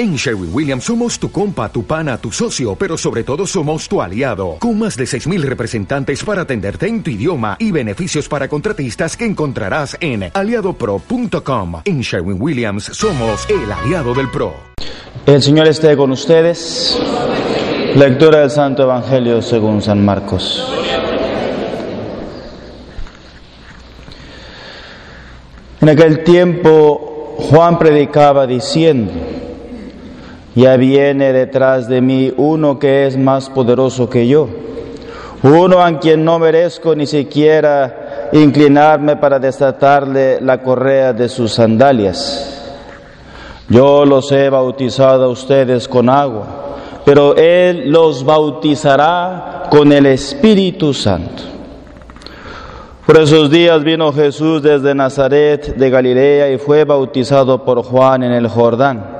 En Sherwin Williams somos tu compa, tu pana, tu socio, pero sobre todo somos tu aliado, con más de 6.000 representantes para atenderte en tu idioma y beneficios para contratistas que encontrarás en aliadopro.com. En Sherwin Williams somos el aliado del PRO. El Señor esté con ustedes. Lectura del Santo Evangelio según San Marcos. En aquel tiempo Juan predicaba diciendo, ya viene detrás de mí uno que es más poderoso que yo, uno a quien no merezco ni siquiera inclinarme para desatarle la correa de sus sandalias. Yo los he bautizado a ustedes con agua, pero Él los bautizará con el Espíritu Santo. Por esos días vino Jesús desde Nazaret de Galilea y fue bautizado por Juan en el Jordán.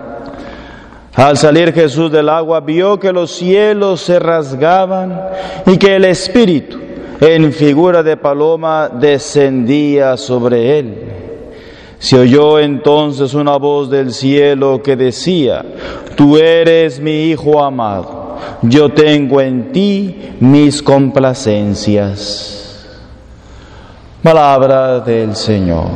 Al salir Jesús del agua vio que los cielos se rasgaban y que el Espíritu en figura de paloma descendía sobre él. Se oyó entonces una voz del cielo que decía, Tú eres mi Hijo amado, yo tengo en ti mis complacencias. Palabra del Señor.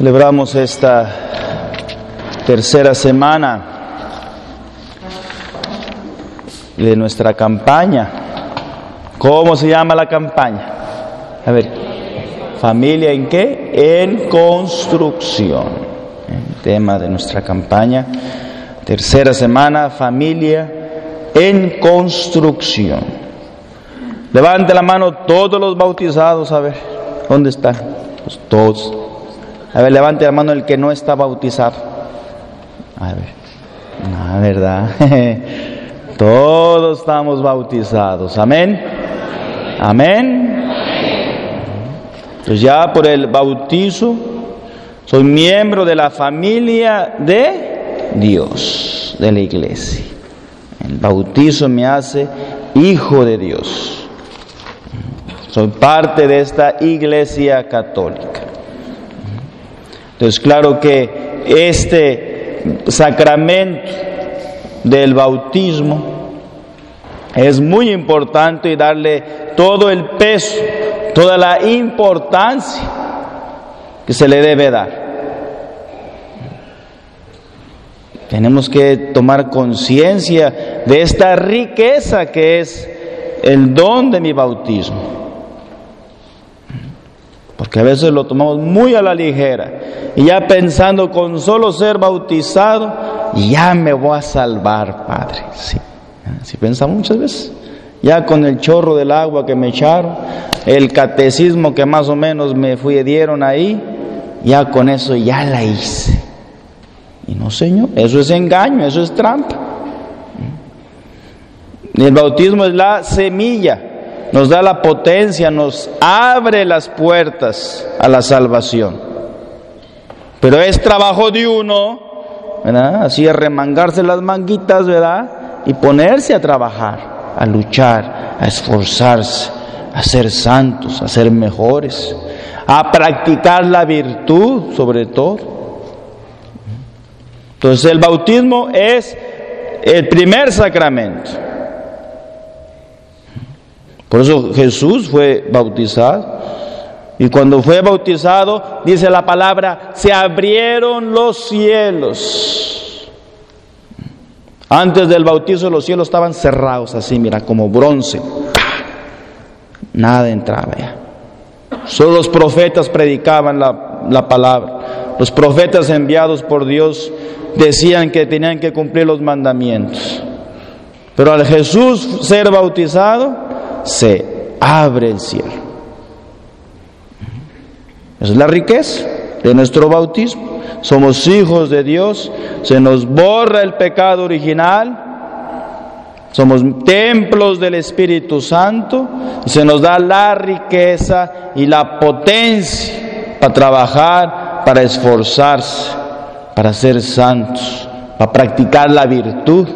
Celebramos esta tercera semana de nuestra campaña. ¿Cómo se llama la campaña? A ver, familia en qué? En construcción. El tema de nuestra campaña. Tercera semana, familia en construcción. Levante la mano todos los bautizados, a ver, ¿dónde están? Pues todos. A ver, levante la mano el que no está bautizado. A ver. Ah, verdad. Todos estamos bautizados. Amén. Amén. Entonces ya por el bautizo soy miembro de la familia de Dios, de la iglesia. El bautizo me hace hijo de Dios. Soy parte de esta iglesia católica. Entonces, claro que este sacramento del bautismo es muy importante y darle todo el peso, toda la importancia que se le debe dar. Tenemos que tomar conciencia de esta riqueza que es el don de mi bautismo porque a veces lo tomamos muy a la ligera y ya pensando con solo ser bautizado, ya me voy a salvar, Padre. Sí, así pensamos muchas veces. Ya con el chorro del agua que me echaron, el catecismo que más o menos me fui, dieron ahí, ya con eso ya la hice. Y no, Señor, eso es engaño, eso es trampa. El bautismo es la semilla nos da la potencia, nos abre las puertas a la salvación. Pero es trabajo de uno, ¿verdad? Así es remangarse las manguitas, ¿verdad? Y ponerse a trabajar, a luchar, a esforzarse, a ser santos, a ser mejores, a practicar la virtud sobre todo. Entonces el bautismo es el primer sacramento. Por eso Jesús fue bautizado. Y cuando fue bautizado, dice la palabra, se abrieron los cielos. Antes del bautizo los cielos estaban cerrados así, mira, como bronce. Nada entraba ya. Solo los profetas predicaban la, la palabra. Los profetas enviados por Dios decían que tenían que cumplir los mandamientos. Pero al Jesús ser bautizado, se abre el cielo. Es la riqueza de nuestro bautismo. Somos hijos de Dios, se nos borra el pecado original, somos templos del Espíritu Santo y se nos da la riqueza y la potencia para trabajar, para esforzarse, para ser santos, para practicar la virtud.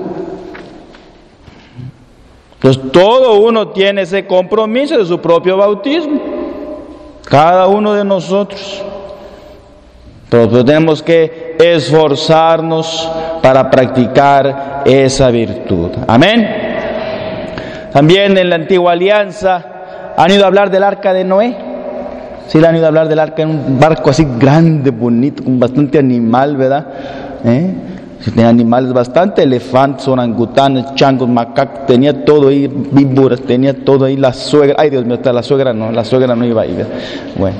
Entonces todo uno tiene ese compromiso de su propio bautismo, cada uno de nosotros. Pero tenemos que esforzarnos para practicar esa virtud. Amén. También en la antigua alianza han ido a hablar del arca de Noé. Sí, le han ido a hablar del arca en un barco así grande, bonito, con bastante animal, ¿verdad? ¿Eh? Tenía animales bastante, elefantes, orangutanes, changos, macacos, tenía todo ahí, víboras, tenía todo ahí, la suegra, ay Dios mío, la suegra no, la suegra no iba ahí. Bueno,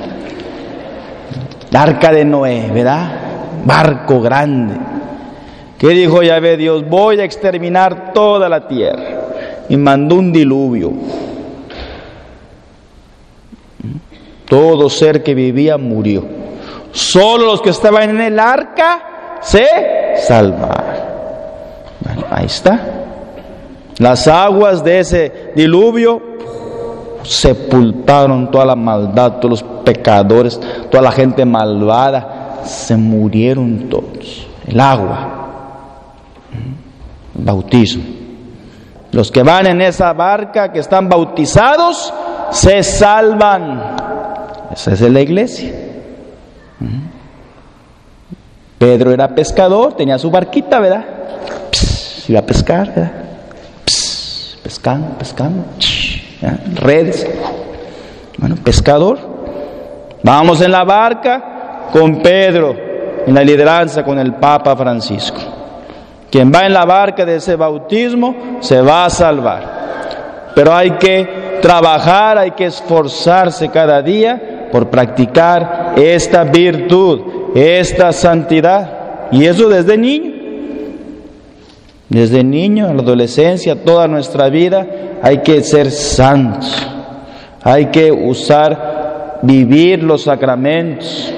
la arca de Noé, ¿verdad? Barco grande. ¿Qué dijo Yahvé Dios? Voy a exterminar toda la tierra. Y mandó un diluvio. Todo ser que vivía murió. Solo los que estaban en el arca se salvar. Ahí está. Las aguas de ese diluvio sepultaron toda la maldad, todos los pecadores, toda la gente malvada, se murieron todos. El agua, el bautismo. Los que van en esa barca, que están bautizados, se salvan. Esa es la iglesia. Pedro era pescador, tenía su barquita, ¿verdad? iba a pescar, ¿verdad? pescando, pescando, redes. Bueno, pescador. Vamos en la barca con Pedro, en la lideranza con el Papa Francisco. Quien va en la barca de ese bautismo se va a salvar. Pero hay que trabajar, hay que esforzarse cada día por practicar esta virtud esta santidad. Y eso desde niño. Desde niño, a la adolescencia, toda nuestra vida, hay que ser santos. Hay que usar, vivir los sacramentos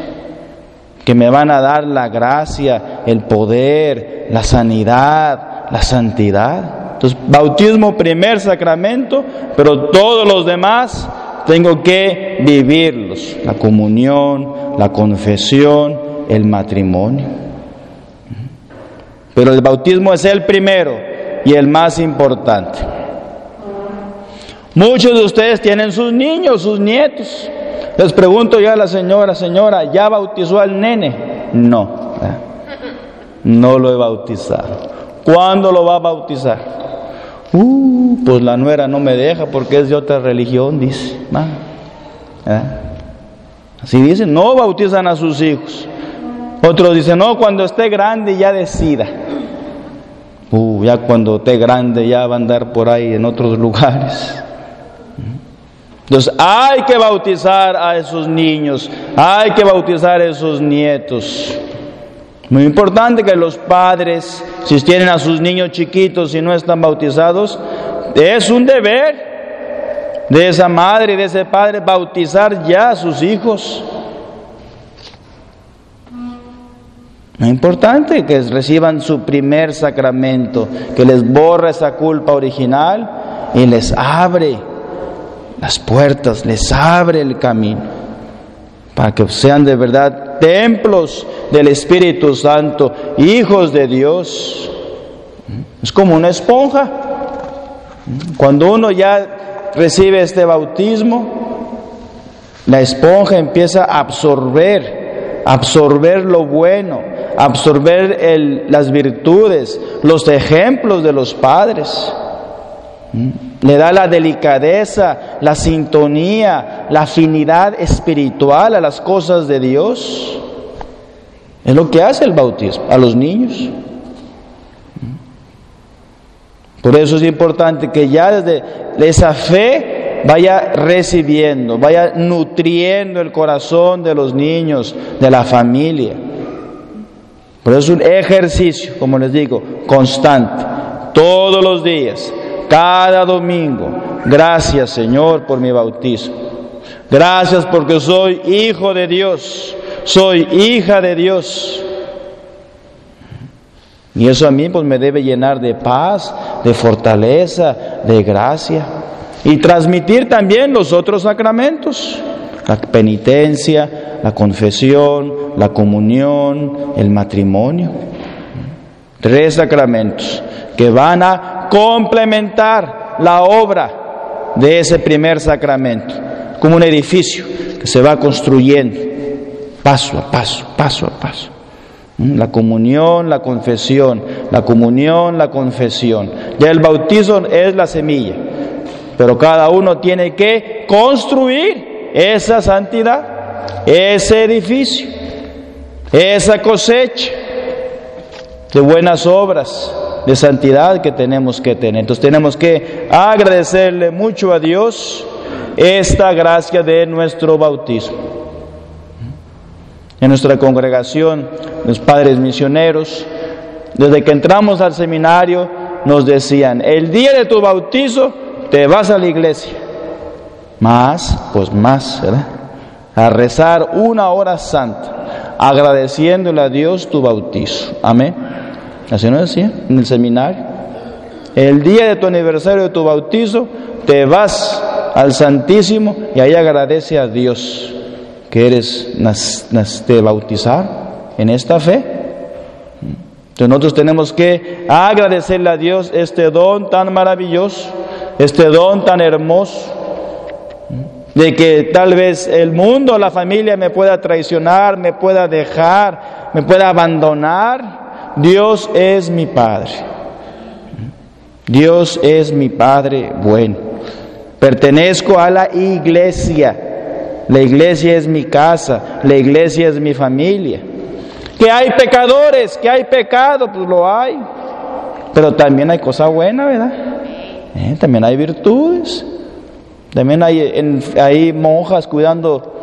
que me van a dar la gracia, el poder, la sanidad, la santidad. Entonces, bautismo, primer sacramento, pero todos los demás tengo que vivirlos. La comunión, la confesión, el matrimonio. Pero el bautismo es el primero y el más importante. Muchos de ustedes tienen sus niños, sus nietos. Les pregunto yo a la señora, señora, ¿ya bautizó al nene? No, no lo he bautizado. ¿Cuándo lo va a bautizar? Uh, pues la nuera no me deja porque es de otra religión, dice. Así dicen, no bautizan a sus hijos. Otros dicen, no, cuando esté grande ya decida. Uh, ya cuando esté grande ya va a andar por ahí en otros lugares. Entonces hay que bautizar a esos niños, hay que bautizar a esos nietos. Muy importante que los padres, si tienen a sus niños chiquitos y no están bautizados, es un deber de esa madre y de ese padre bautizar ya a sus hijos. Es importante que reciban su primer sacramento, que les borra esa culpa original y les abre las puertas, les abre el camino, para que sean de verdad templos del Espíritu Santo, hijos de Dios. Es como una esponja. Cuando uno ya recibe este bautismo, la esponja empieza a absorber, absorber lo bueno, absorber las virtudes, los ejemplos de los padres. Le da la delicadeza, la sintonía, la afinidad espiritual a las cosas de Dios. Es lo que hace el bautismo a los niños. Por eso es importante que ya desde esa fe vaya recibiendo, vaya nutriendo el corazón de los niños, de la familia. Pero es un ejercicio, como les digo, constante, todos los días, cada domingo. Gracias Señor por mi bautismo. Gracias porque soy hijo de Dios, soy hija de Dios. Y eso a mí pues me debe llenar de paz, de fortaleza, de gracia. Y transmitir también los otros sacramentos, la penitencia, la confesión, la comunión, el matrimonio. Tres sacramentos que van a complementar la obra de ese primer sacramento, como un edificio que se va construyendo paso a paso, paso a paso. ¿Mm? La comunión, la confesión, la comunión, la confesión. Ya el bautizo es la semilla, pero cada uno tiene que construir esa santidad, ese edificio, esa cosecha de buenas obras, de santidad que tenemos que tener. Entonces tenemos que agradecerle mucho a Dios esta gracia de nuestro bautismo. En nuestra congregación, los padres misioneros, desde que entramos al seminario, nos decían, el día de tu bautizo te vas a la iglesia. Más, pues más. A rezar una hora santa, agradeciéndole a Dios tu bautizo. Amén. Así nos decía en el seminario. El día de tu aniversario de tu bautizo, te vas al Santísimo y ahí agradece a Dios que eres de bautizar en esta fe. Entonces nosotros tenemos que agradecerle a Dios este don tan maravilloso, este don tan hermoso, de que tal vez el mundo, la familia me pueda traicionar, me pueda dejar, me pueda abandonar, Dios es mi Padre. Dios es mi Padre bueno. Pertenezco a la iglesia. La iglesia es mi casa. La iglesia es mi familia. Que hay pecadores, que hay pecado, pues lo hay. Pero también hay cosas buenas, ¿verdad? Eh, también hay virtudes. También hay, hay monjas cuidando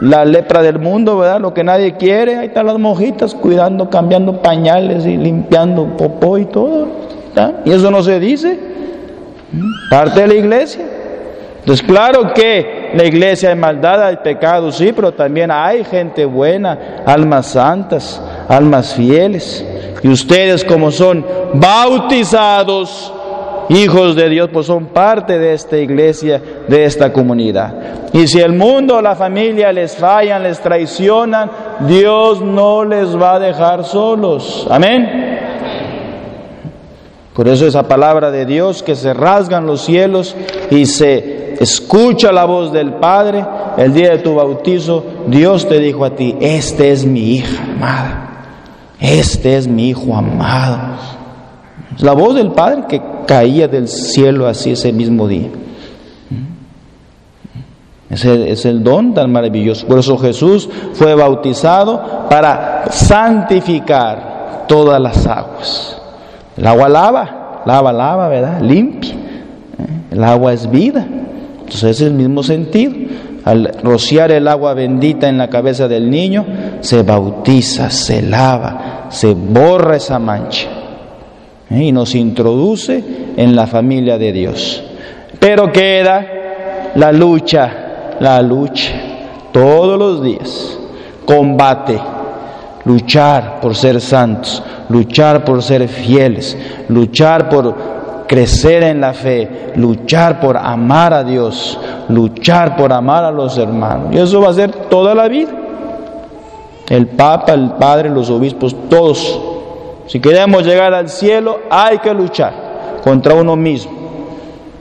la lepra del mundo, ¿verdad? Lo que nadie quiere, ahí están las monjitas cuidando, cambiando pañales y limpiando popó y todo. Y eso no se dice. Parte de la iglesia. Entonces, claro que la iglesia hay maldad, hay pecado, sí, pero también hay gente buena, almas santas, almas fieles. Y ustedes como son bautizados, hijos de Dios, pues son parte de esta iglesia, de esta comunidad. Y si el mundo o la familia les fallan, les traicionan, Dios no les va a dejar solos. Amén. Por eso esa palabra de Dios que se rasgan los cielos y se escucha la voz del Padre, el día de tu bautizo, Dios te dijo a ti, este es mi hija amada, este es mi hijo amado. La voz del Padre que caía del cielo así ese mismo día. Ese es el don tan maravilloso. Por eso Jesús fue bautizado para santificar todas las aguas. El agua lava, lava, lava, ¿verdad? Limpia. ¿eh? El agua es vida. Entonces es el mismo sentido. Al rociar el agua bendita en la cabeza del niño, se bautiza, se lava, se borra esa mancha. ¿Eh? y nos introduce en la familia de Dios. Pero queda la lucha, la lucha, todos los días, combate, luchar por ser santos, luchar por ser fieles, luchar por crecer en la fe, luchar por amar a Dios, luchar por amar a los hermanos. Y eso va a ser toda la vida. El Papa, el Padre, los obispos, todos si queremos llegar al cielo, hay que luchar contra uno mismo.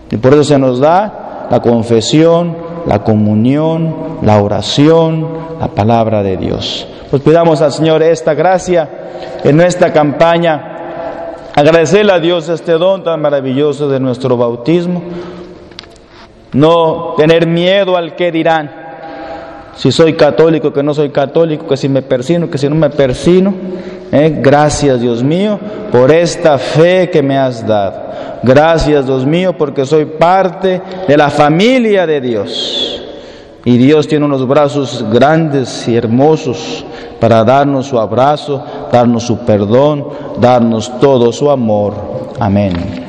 Y por eso se nos da la confesión, la comunión, la oración, la palabra de Dios. Pues pidamos al Señor esta gracia en nuestra campaña. Agradecerle a Dios este don tan maravilloso de nuestro bautismo. No tener miedo al que dirán si soy católico, que no soy católico, que si me persino, que si no me persino. ¿Eh? Gracias Dios mío por esta fe que me has dado. Gracias Dios mío porque soy parte de la familia de Dios. Y Dios tiene unos brazos grandes y hermosos para darnos su abrazo, darnos su perdón, darnos todo su amor. Amén.